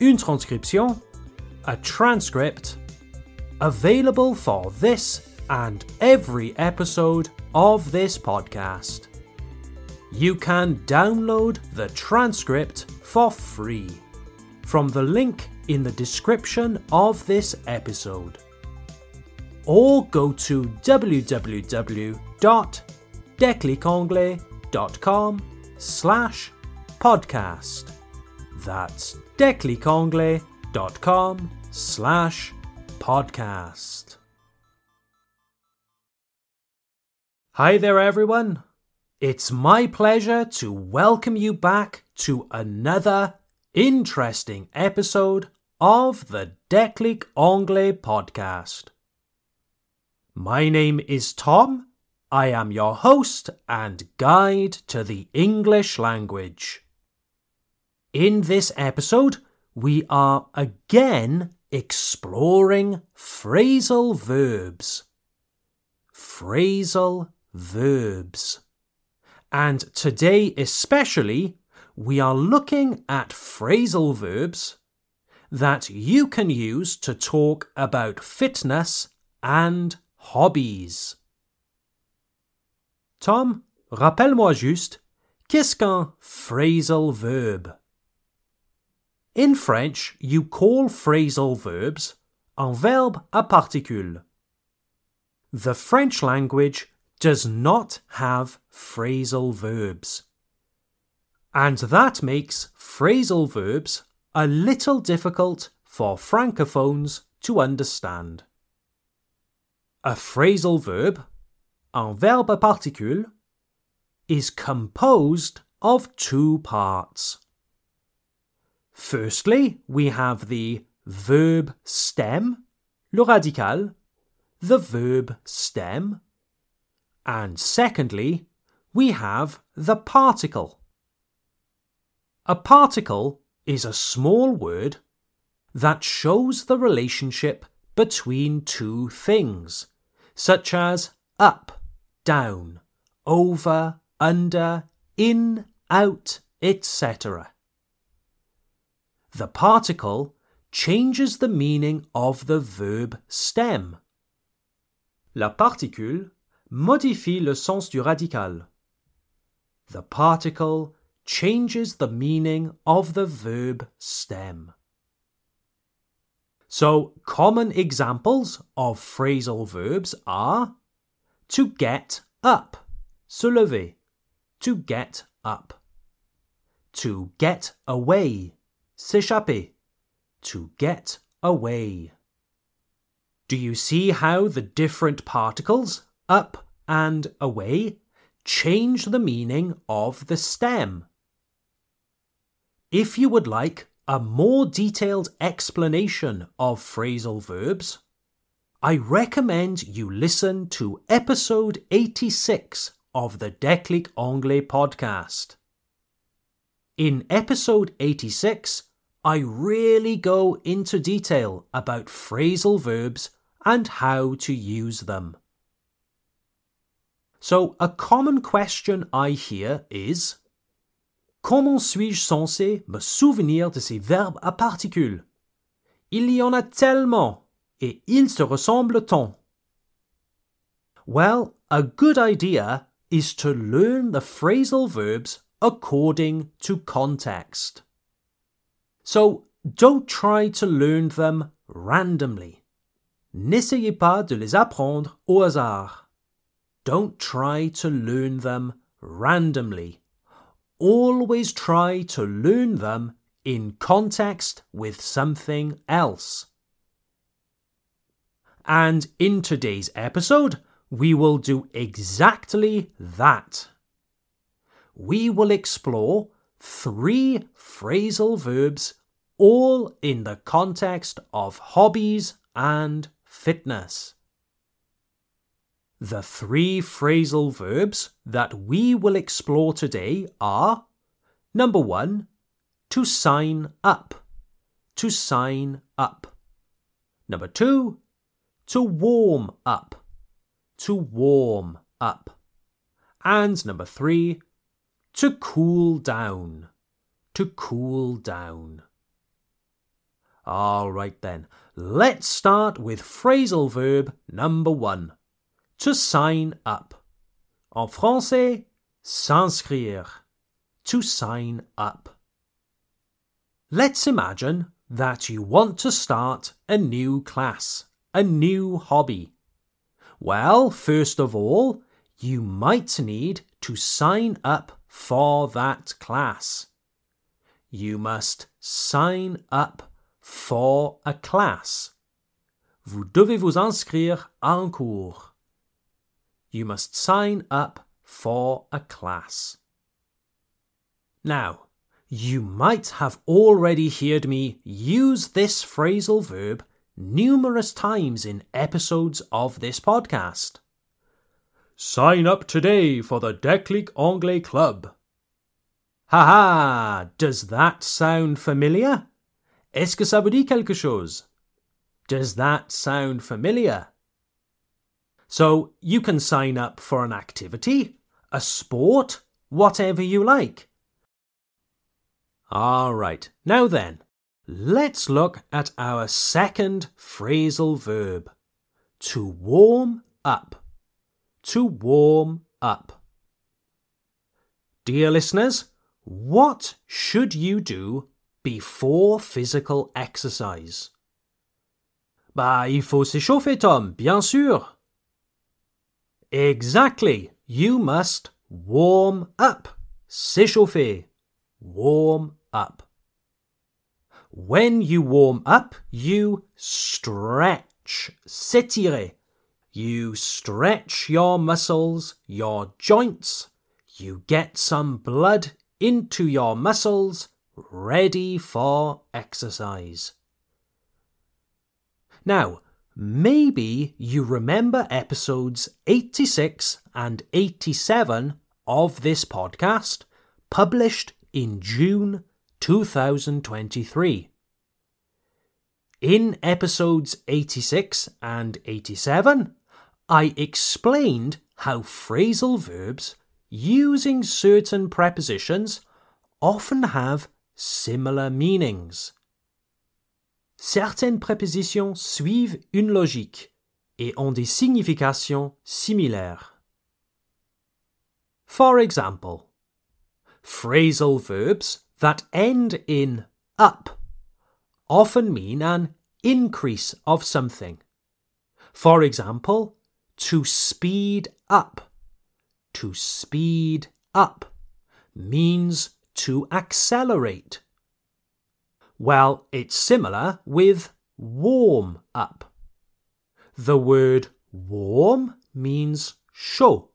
une transcription, a transcript, available for this and every episode of this podcast. You can download the transcript for free from the link in the description of this episode. Or go to www.declicanglais.com slash podcast. That's declicanglais.com slash podcast. Hi there, everyone. It's my pleasure to welcome you back to another interesting episode of the Déclic Anglais podcast. My name is Tom. I am your host and guide to the English language. In this episode, we are again exploring phrasal verbs. Phrasal verbs. And today, especially, we are looking at phrasal verbs that you can use to talk about fitness and hobbies. Tom, rappelle-moi juste, qu'est-ce qu'un phrasal verb? In French, you call phrasal verbs un verbe à particule. The French language does not have phrasal verbs. And that makes phrasal verbs a little difficult for francophones to understand. A phrasal verb, un verbe à particule, is composed of two parts. Firstly, we have the verb stem, le radical, the verb stem, and secondly, we have the particle. A particle is a small word that shows the relationship between two things, such as up, down, over, under, in, out, etc. The particle changes the meaning of the verb stem. La particule modifie le sens du radical. The particle changes the meaning of the verb stem. So, common examples of phrasal verbs are to get up, se lever, to get up, to get away, s'échapper, to get away. Do you see how the different particles, up and away, change the meaning of the stem? If you would like a more detailed explanation of phrasal verbs, I recommend you listen to episode 86 of the Déclic Anglais podcast. In episode 86, I really go into detail about phrasal verbs and how to use them. So, a common question I hear is Comment suis-je censé me souvenir de ces verbes à particules Il y en a tellement et ils se ressemblent tant. Well, a good idea is to learn the phrasal verbs according to context. So don't try to learn them randomly. N'essayez pas de les apprendre au hasard. Don't try to learn them randomly. Always try to learn them in context with something else. And in today's episode, we will do exactly that. We will explore three phrasal verbs all in the context of hobbies and fitness. The three phrasal verbs that we will explore today are number one, to sign up. To sign up. Number two, to warm up. To warm up. And number three, to cool down. To cool down. All right then, let's start with phrasal verb number one. To sign up. En français, s'inscrire. To sign up. Let's imagine that you want to start a new class, a new hobby. Well, first of all, you might need to sign up for that class. You must sign up for a class. Vous devez vous inscrire à un cours. You must sign up for a class. Now, you might have already heard me use this phrasal verb numerous times in episodes of this podcast. Sign up today for the Déclic Anglais Club. Ha ha! does that sound familiar? Est-ce que ça vous dit quelque chose? Does that sound familiar? So you can sign up for an activity, a sport, whatever you like. All right, now then, let's look at our second phrasal verb to warm up. To warm up. Dear listeners, what should you do before physical exercise? Bah, il faut s'échauffer, Tom, bien sûr. Exactly. You must warm up. S'échauffer. Warm up. When you warm up, you stretch. S'étirer. You stretch your muscles, your joints. You get some blood into your muscles ready for exercise. Now, maybe you remember episodes 86 and 87 of this podcast, published in June 2023. In episodes 86 and 87, I explained how phrasal verbs using certain prepositions often have similar meanings. Certaines prépositions suivent une logique et ont des significations similaires. For example, phrasal verbs that end in up often mean an increase of something. For example, to speed up. To speed up means to accelerate. Well, it's similar with warm up. The word warm means show,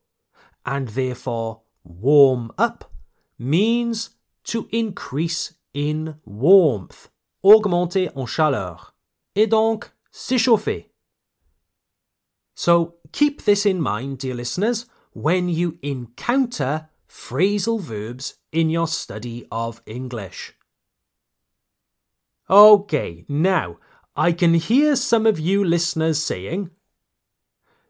and therefore warm up means to increase in warmth, augmenter en chaleur, et donc s'échauffer. So keep this in mind, dear listeners, when you encounter phrasal verbs in your study of English. Okay, now, I can hear some of you listeners saying,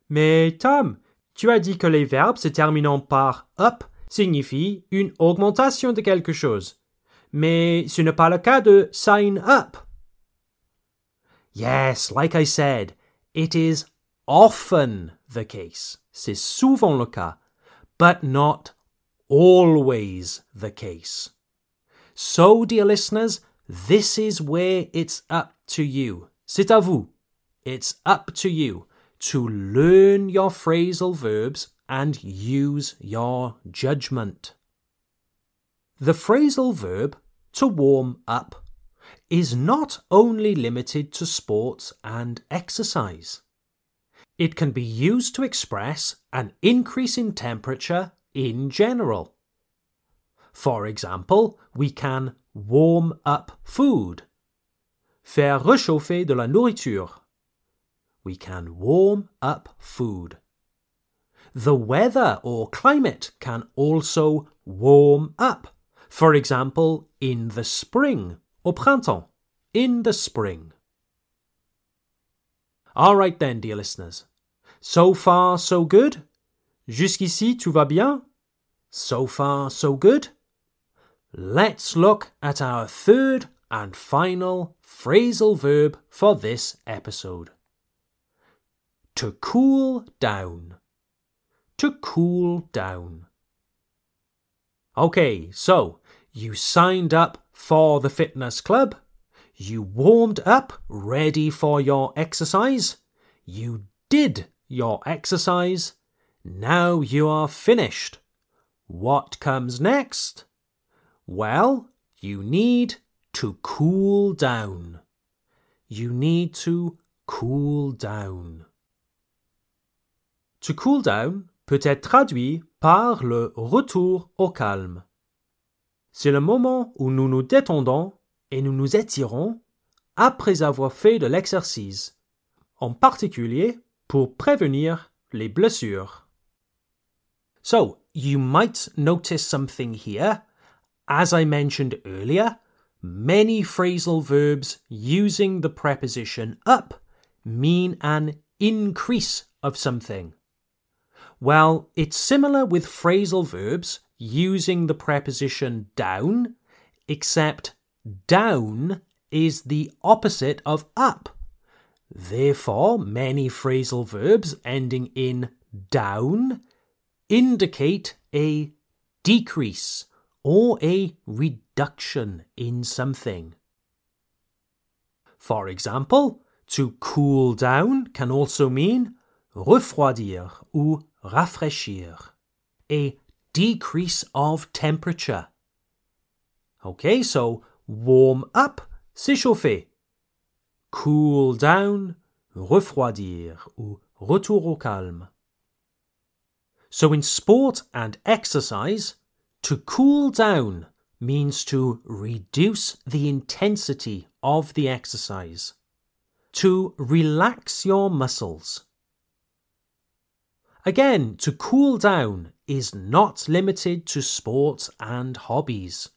Mais Tom, tu as dit que les verbes se terminant par up signifient une augmentation de quelque chose. Mais ce n'est pas le cas de sign up. Yes, like I said, it is often the case. C'est souvent le cas, but not always the case. So, dear listeners, this is where it's up to you. C'est à vous. It's up to you to learn your phrasal verbs and use your judgment. The phrasal verb to warm up is not only limited to sports and exercise. It can be used to express an increase in temperature in general. For example, we can warm up food faire réchauffer de la nourriture. We can warm up food. The weather or climate can also warm up. For example, in the spring, au printemps, in the spring. All right then, dear listeners. So far, so good? Jusqu'ici, tout va bien? So far, so good? Let's look at our third and final phrasal verb for this episode. To cool down. To cool down. Okay, so you signed up for the fitness club. You warmed up, ready for your exercise. You did your exercise. Now you are finished. What comes next? Well, you need to cool down. You need to cool down. To cool down peut être traduit par le retour au calme. C'est le moment où nous nous détendons et nous nous étirons après avoir fait de l'exercice, en particulier pour prévenir les blessures. So, you might notice something here. As I mentioned earlier, many phrasal verbs using the preposition up mean an increase of something. Well, it's similar with phrasal verbs using the preposition down, except down is the opposite of up. Therefore, many phrasal verbs ending in down indicate a decrease or a reduction in something. For example, to cool down can also mean refroidir ou rafraîchir, a decrease of temperature. Okay, so warm up, s'échauffer. Cool down, refroidir ou retour au calme. So in sport and exercise, to cool down means to reduce the intensity of the exercise, to relax your muscles. Again, to cool down is not limited to sports and hobbies.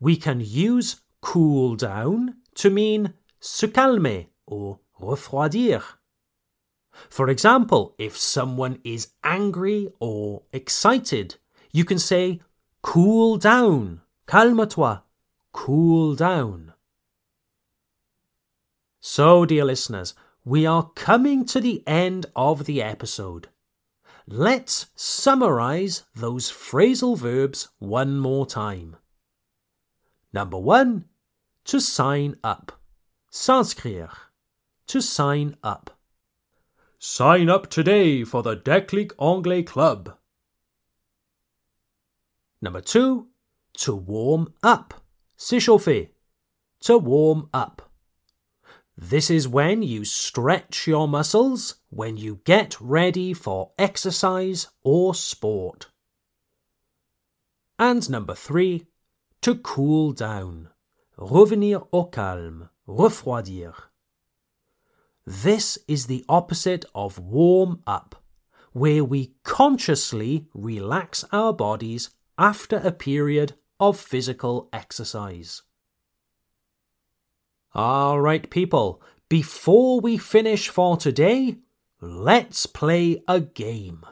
We can use cool down to mean se calmer or refroidir. For example, if someone is angry or excited, you can say cool down, calme-toi, cool down. So, dear listeners, we are coming to the end of the episode. Let's summarize those phrasal verbs one more time. Number one, to sign up. S'inscrire. To sign up. Sign up today for the Déclic Anglais Club. Number two, to warm up. S'échauffer. To warm up. This is when you stretch your muscles when you get ready for exercise or sport. And number three, to cool down. Revenir au calme. Refroidir. This is the opposite of warm up, where we consciously relax our bodies after a period of physical exercise. All right, people, before we finish for today, let's play a game.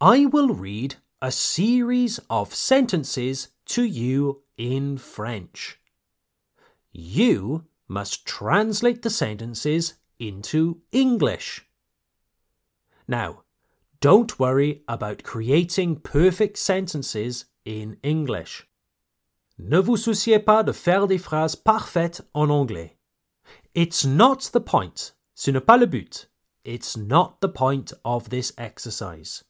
I will read a series of sentences to you in French. You must translate the sentences into English. Now, don't worry about creating perfect sentences in English. Ne vous souciez pas de faire des phrases parfaites en anglais. It's not the point. Ce n'est pas le but. It's not the point of this exercise.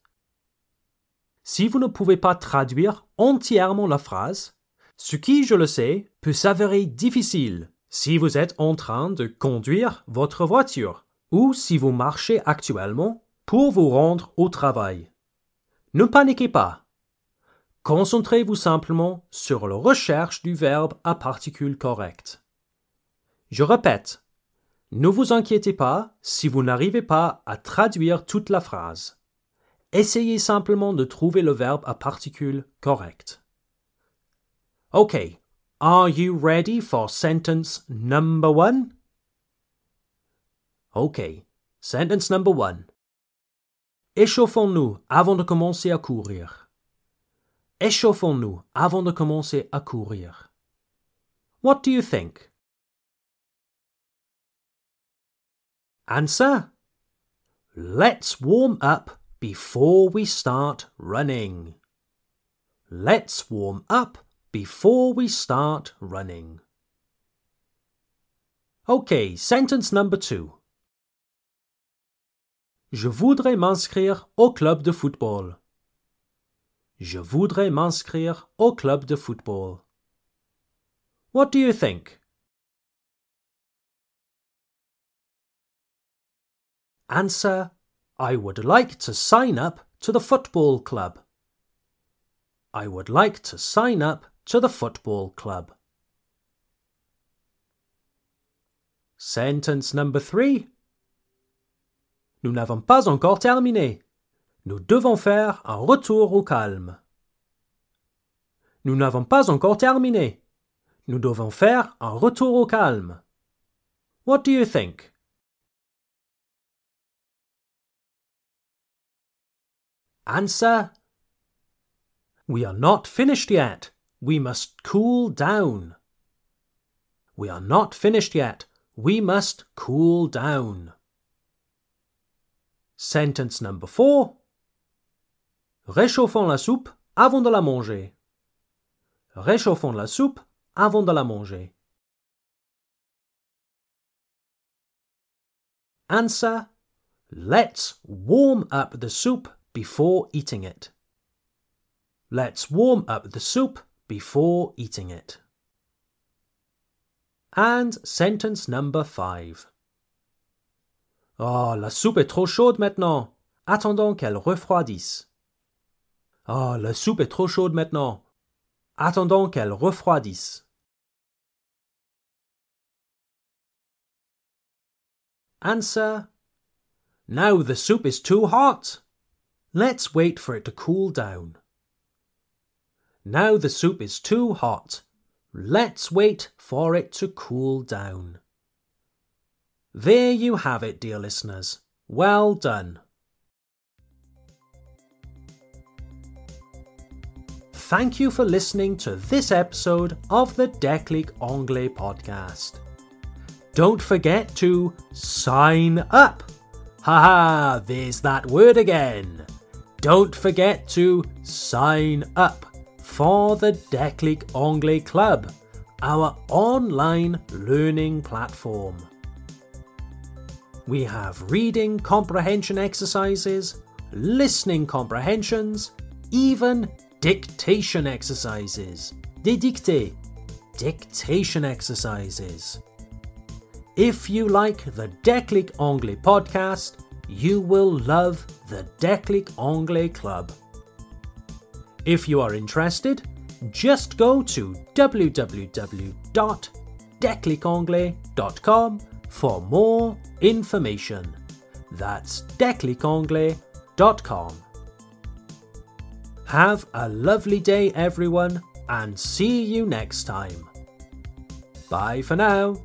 Si vous ne pouvez pas traduire entièrement la phrase, ce qui, je le sais, peut s'avérer difficile si vous êtes en train de conduire votre voiture ou si vous marchez actuellement pour vous rendre au travail. Ne paniquez pas. Concentrez-vous simplement sur la recherche du verbe à particule correcte. Je répète. Ne vous inquiétez pas si vous n'arrivez pas à traduire toute la phrase. Essayez simplement de trouver le verbe à particule correct. Okay, are you ready for sentence number one? Okay, sentence number one. Échauffons-nous avant de commencer à courir. Échauffons-nous avant de commencer à courir. What do you think? Answer. Let's warm up before we start running. Let's warm up before we start running. Okay, sentence number two. Je voudrais m'inscrire au club de football. Je voudrais m'inscrire au club de football. What do you think? Answer I would like to sign up to the football club. I would like to sign up to the football club. Sentence number three. Nous n'avons pas encore terminé. Nous devons faire un retour au calme. Nous n'avons pas encore terminé. Nous devons faire un retour au calme. What do you think? Answer. We are not finished yet. We must cool down. We are not finished yet. We must cool down. Sentence number four. Réchauffons la soupe avant de la manger. Réchauffons la soupe avant de la manger. Answer. Let's warm up the soup before eating it. Let's warm up the soup before eating it. And sentence number five. Oh, la soupe est trop chaude maintenant. Attendons qu'elle refroidisse. Oh, la soupe est trop chaude maintenant. Attendons qu'elle refroidisse. Answer. Now the soup is too hot. Let's wait for it to cool down. Now the soup is too hot. Let's wait for it to cool down. There you have it, dear listeners. Well done. Thank you for listening to this episode of the Déclic Anglais podcast. Don't forget to sign up. Haha, there's that word again. Don't forget to sign up for the Déclic Anglais Club, our online learning platform. We have reading comprehension exercises, listening comprehensions, even dictation exercises. Des dictées. Dictation exercises. If you like the Déclic Anglais podcast, you will love the Déclic Anglais Club. If you are interested, just go to www.declicanglais.com for more information. That's declicanglais.com. Have a lovely day, everyone, and see you next time. Bye for now.